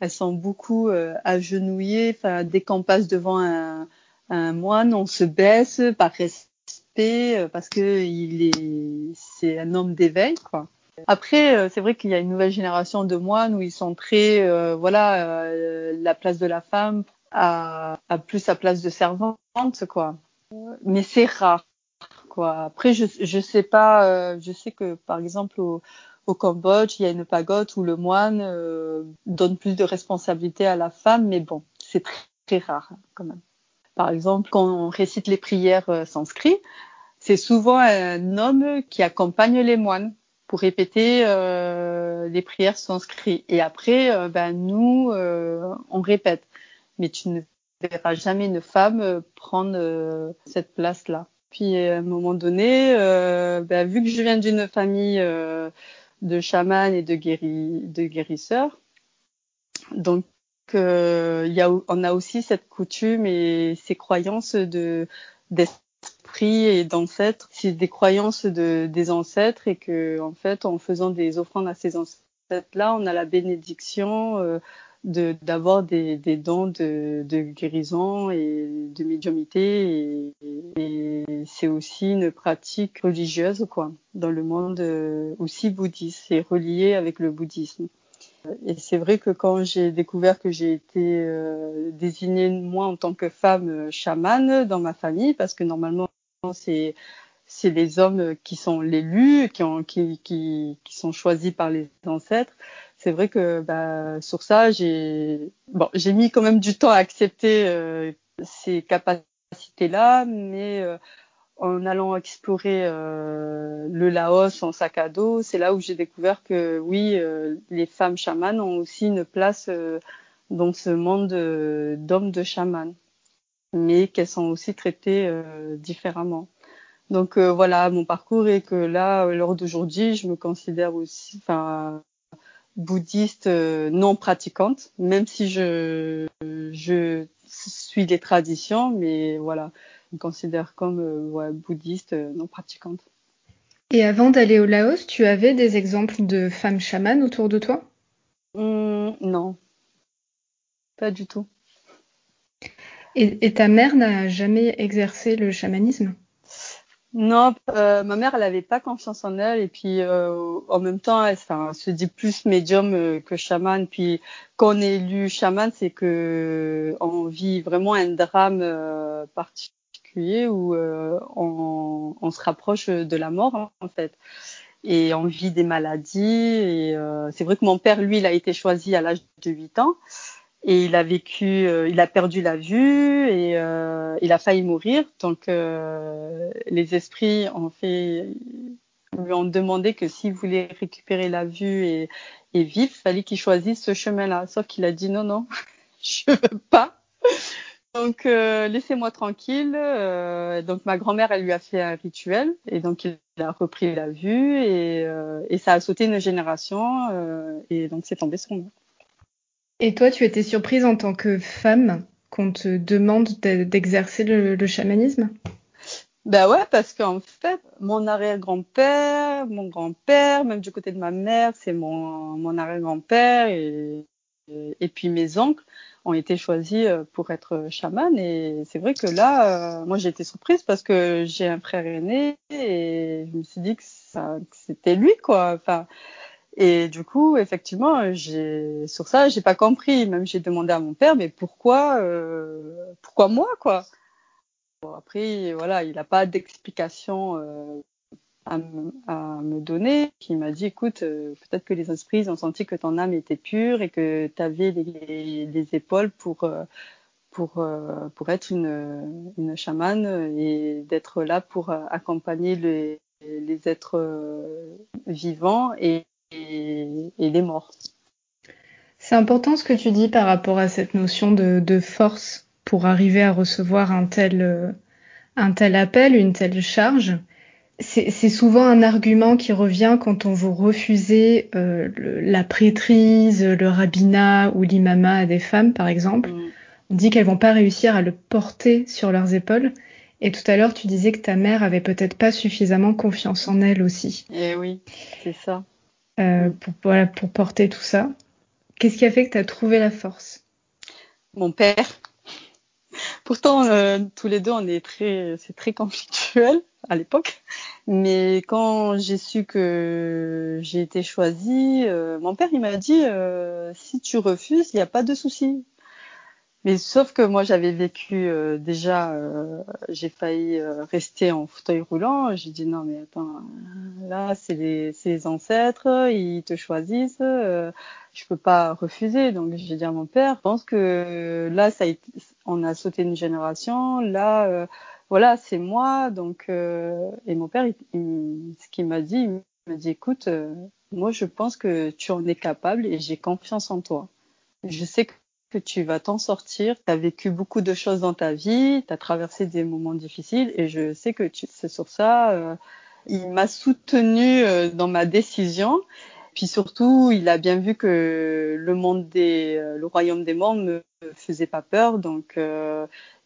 elles sont beaucoup agenouillées. Dès qu'on passe devant un, moine, on se baisse par respect, parce que il est, c'est un homme d'éveil, quoi. Après, euh, c'est vrai qu'il y a une nouvelle génération de moines où ils sont très, euh, voilà, euh, la place de la femme a, plus sa place de servante, quoi. Mais c'est rare, quoi. Après, je, sais pas, je sais que par exemple au, Cambodge, il y a une pagode où le moine donne plus de responsabilité à la femme, mais bon, c'est très, très rare quand même. Par exemple, quand on récite les prières sanskrit, c'est souvent un homme qui accompagne les moines pour répéter euh, les prières sanskrit. Et après, euh, ben, nous, euh, on répète. Mais tu ne verras jamais une femme euh, prendre euh, cette place-là. Puis à un moment donné, ben, vu que je viens d'une famille de chamans et de, guéri de guérisseurs, donc il y a, on a aussi cette coutume et ces croyances de et d'ancêtres, c'est des croyances de, des ancêtres et que en fait en faisant des offrandes à ces ancêtres-là, on a la bénédiction euh, de d'avoir des, des dons de, de, guérison et de médiumité et, c'est aussi une pratique religieuse quoi dans le monde euh, aussi bouddhiste, c'est relié avec le bouddhisme. Et c'est vrai que quand j'ai découvert que j'ai été euh, désignée moi en tant que femme chamane dans ma famille, parce que normalement c'est c'est les hommes qui sont l'élus, qui, ont, qui, qui, qui sont choisis par les ancêtres. C'est vrai que bah, sur ça, j'ai mis quand même du temps à accepter euh, ces capacités-là, mais euh, en allant explorer euh, le Laos en sac à dos, c'est là où j'ai découvert que oui, les femmes chamanes ont aussi une place dans ce monde d'hommes de chamans, mais qu'elles sont aussi traitées euh, différemment. Donc euh, voilà, mon parcours est que là, lors d'aujourd'hui, je me considère aussi, enfin, bouddhiste euh, non pratiquante, même si je je suis les traditions, mais voilà, me considère comme euh, ouais, bouddhiste euh, non pratiquante. Et avant d'aller au Laos, tu avais des exemples de femmes chamanes autour de toi? Mmh, Non, pas du tout. Et, ta mère n'a jamais exercé le chamanisme? Non, euh, ma mère, elle avait pas confiance en elle et puis euh, en même temps, elle, se dit plus médium euh, que chaman. Puis quand on est élu chaman, c'est que on vit vraiment un drame particulier où on, se rapproche de la mort hein, en fait et on vit des maladies. Et c'est vrai que mon père, lui, il a été choisi à l'âge de 8 ans et il a vécu, euh, il a perdu la vue et euh, il a failli mourir. Donc euh, les esprits ont fait, lui ont demandé que s'il voulait récupérer la vue et, et vivre, fallait qu'il choisisse ce chemin-là. Sauf qu'il a dit non, non, je veux pas. Donc laissez-moi tranquille. Donc ma grand-mère, elle lui a fait un rituel et donc il a repris la vue et, et ça a sauté une génération et donc c'est tombé sur moi. Et toi, tu étais surprise en tant que femme qu'on te demande d'exercer le, chamanisme? Ben ouais, parce qu'en fait, mon arrière-grand-père, mon grand-père, même du côté de ma mère, c'est mon, arrière-grand-père et, puis mes oncles ont été choisis euh, pour être chaman et c'est vrai que là, euh, moi j'ai été surprise parce que j'ai un frère aîné et je me suis dit que c'était lui quoi. Enfin, et du coup, effectivement, j'ai sur ça, j'ai pas compris. Même j'ai demandé à mon père, mais pourquoi, euh, pourquoi moi, quoi? Bon, Après, voilà, il n'a pas d'explication euh, à, me donner. Il m'a dit, écoute, euh, peut-être que les esprits ont senti que ton âme était pure et que tu avais les, les, épaules pour pour pour être une une chamane et d'être là pour accompagner les êtres vivants et, et les morts. C'est important ce que tu dis par rapport à cette notion de, de force pour arriver à recevoir un tel, euh, un tel appel, une telle charge. C'est souvent un argument qui revient quand on vous refusez euh, le, la prêtrise, le rabbinat ou l'imama à des femmes, par exemple. Mm. On dit qu'elles vont pas réussir à le porter sur leurs épaules. Et tout à l'heure, tu disais que ta mère avait peut-être pas suffisamment confiance en elle aussi. Eh oui, c'est ça. Euh, pour, voilà, pour porter tout ça. Qu'est-ce qui a fait que tu as trouvé la force? Mon père. Pourtant, euh, tous les deux, on est très, c'est très conflictuel à l'époque. Mais quand j'ai su que j'ai été choisie, euh, mon père, il m'a dit, si tu refuses, il n'y a pas de souci. Mais sauf que moi j'avais vécu euh, déjà, euh, j'ai failli euh, rester en fauteuil roulant. J'ai dit non mais attends, là c'est les, les, ancêtres, ils te choisissent, je peux pas refuser. Donc j'ai dit à mon père, je pense que là ça on a sauté une génération, là voilà c'est moi. Donc et mon père, ce qu'il m'a dit, il m'a dit écoute, moi je pense que tu en es capable et j'ai confiance en toi. Je sais que que tu vas t'en sortir. Tu as vécu beaucoup de choses dans ta vie, tu as traversé des moments difficiles et je sais que c'est sur ça. Euh, il m'a soutenu euh, dans ma décision. Puis surtout, il a bien vu que le monde des, euh, le royaume des morts me faisait pas peur. Donc,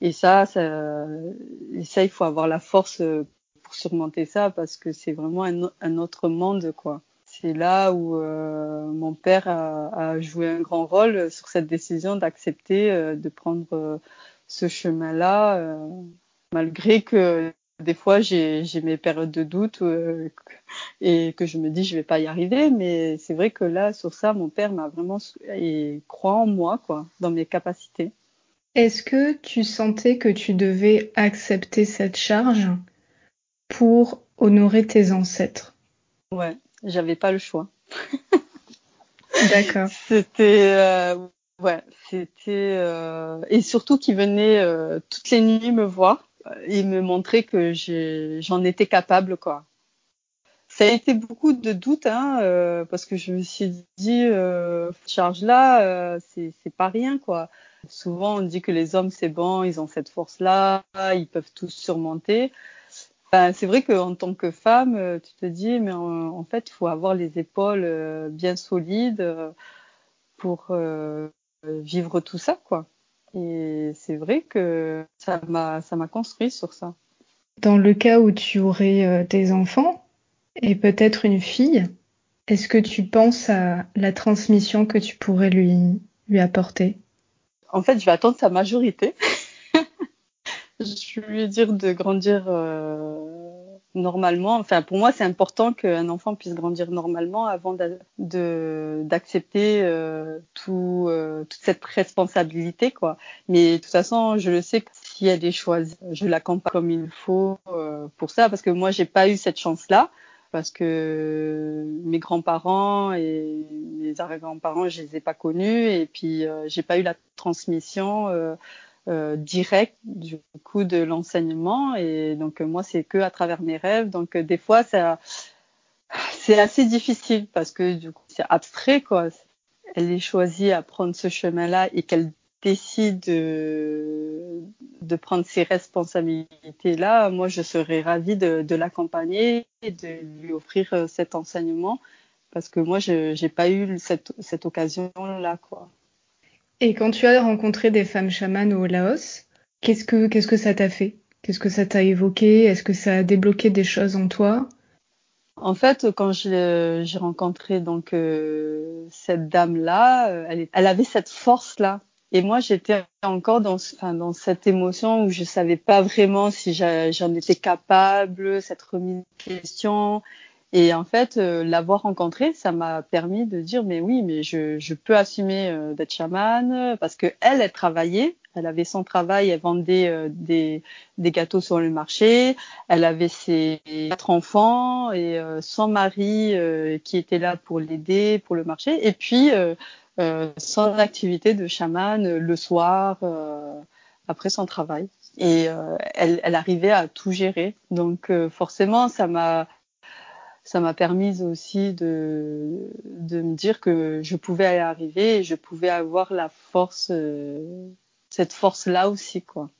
et ça, ça, ça, il faut avoir la force pour surmonter ça parce que c'est vraiment un, un autre monde, quoi c'est là où euh, mon père a, a, joué un grand rôle sur cette décision d'accepter euh, de prendre euh, ce chemin-là, malgré que des fois j'ai mes périodes de doute et que je me dis je vais pas y arriver. Mais c'est vrai que là sur ça, mon père m'a vraiment et croit en moi, quoi, dans mes capacités. Est-ce que tu sentais que tu devais accepter cette charge pour honorer tes ancêtres? Ouais, j'avais pas le choix. D'accord. C'était euh, ouais, c'était euh, et surtout qu'il venait euh, toutes les nuits me voir et me montrer que j'en étais capable quoi. Ça a été beaucoup de doutes hein, parce que je me suis dit euh, charge là c'est c'est pas rien quoi. Souvent on dit que les hommes c'est bon, ils ont cette force là, ils peuvent tout surmonter. Ben, c'est vrai qu'en tant que femme, euh, tu te dis, mais en, en fait, il faut avoir les épaules euh, bien solides euh, pour vivre tout ça, quoi. Et c'est vrai que ça m'a, ça m'a construit sur ça. Dans le cas où tu aurais des enfants et peut-être une fille, est-ce que tu penses à la transmission que tu pourrais lui, lui apporter? En fait, je vais attendre sa majorité. je lui dire de grandir euh, normalement. Enfin, pour moi, c'est important qu'un enfant puisse grandir normalement avant d'accepter euh, tout, euh, toute cette responsabilité, quoi. Mais de toute façon, je le sais que si elle est choisie, je l'accompagne comme il faut euh, pour ça, parce que moi, j'ai pas eu cette chance-là parce que mes grands-parents et mes arrière-grands-parents, je les ai pas connus et puis euh, j'ai pas eu la transmission euh, direct du coup de l'enseignement. Et donc euh, moi c'est que à travers mes rêves. Donc euh, des fois c'est assez difficile parce que du coup c'est abstrait quoi. Elle est choisie à prendre ce chemin là et qu'elle décide de, prendre ses responsabilités là moi je serais ravie de, l'accompagner et de lui offrir cet enseignement parce que moi je j'ai pas eu cette, cette occasion là quoi Et quand tu as rencontré des femmes chamanes au Laos, qu'est-ce que qu'est-ce que ça t'a fait? Qu'est-ce que ça t'a évoqué? Est-ce que ça a débloqué des choses en toi? En fait, quand j'ai rencontré donc euh, cette dame-là, euh, elle, avait cette force-là. Et moi, j'étais encore dans, enfin, dans cette émotion où je savais pas vraiment si j'en étais capable, cette remise en question. Et en fait, euh, l'avoir rencontrée, ça m'a permis de dire, mais oui, mais je, je peux assumer euh, d'être chamane parce que elle, elle travaillait, elle avait son travail, elle vendait euh, des, des gâteaux sur le marché, elle avait ses quatre enfants et euh, son mari euh, qui était là pour l'aider pour le marché, et puis euh, son activité de chamane le soir après son travail. Et elle, elle arrivait à tout gérer. Donc forcément, ça m'a ça m'a permis aussi de, de me dire que je pouvais y arriver et je pouvais avoir la force, euh, cette force-là aussi, quoi.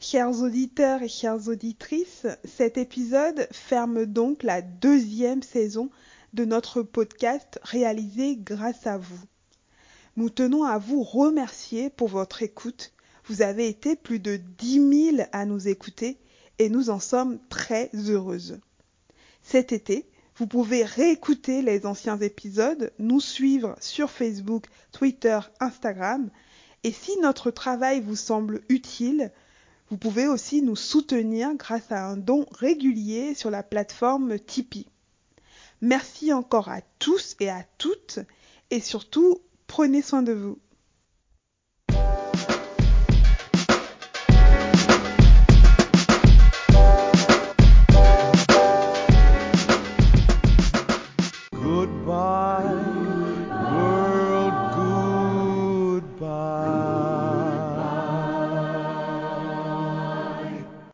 Chers auditeurs et chères auditrices, cet épisode ferme donc la deuxième saison de notre podcast réalisé grâce à vous. Nous tenons à vous remercier pour votre écoute. Vous avez été plus de 10 000 à nous écouter et nous en sommes très heureuses. Cet été, vous pouvez réécouter les anciens épisodes, nous suivre sur Facebook, Twitter, Instagram. Et si notre travail vous semble utile, vous pouvez aussi nous soutenir grâce à un don régulier sur la plateforme Tipeee. Merci encore à tous et à toutes et surtout, prenez soin de vous.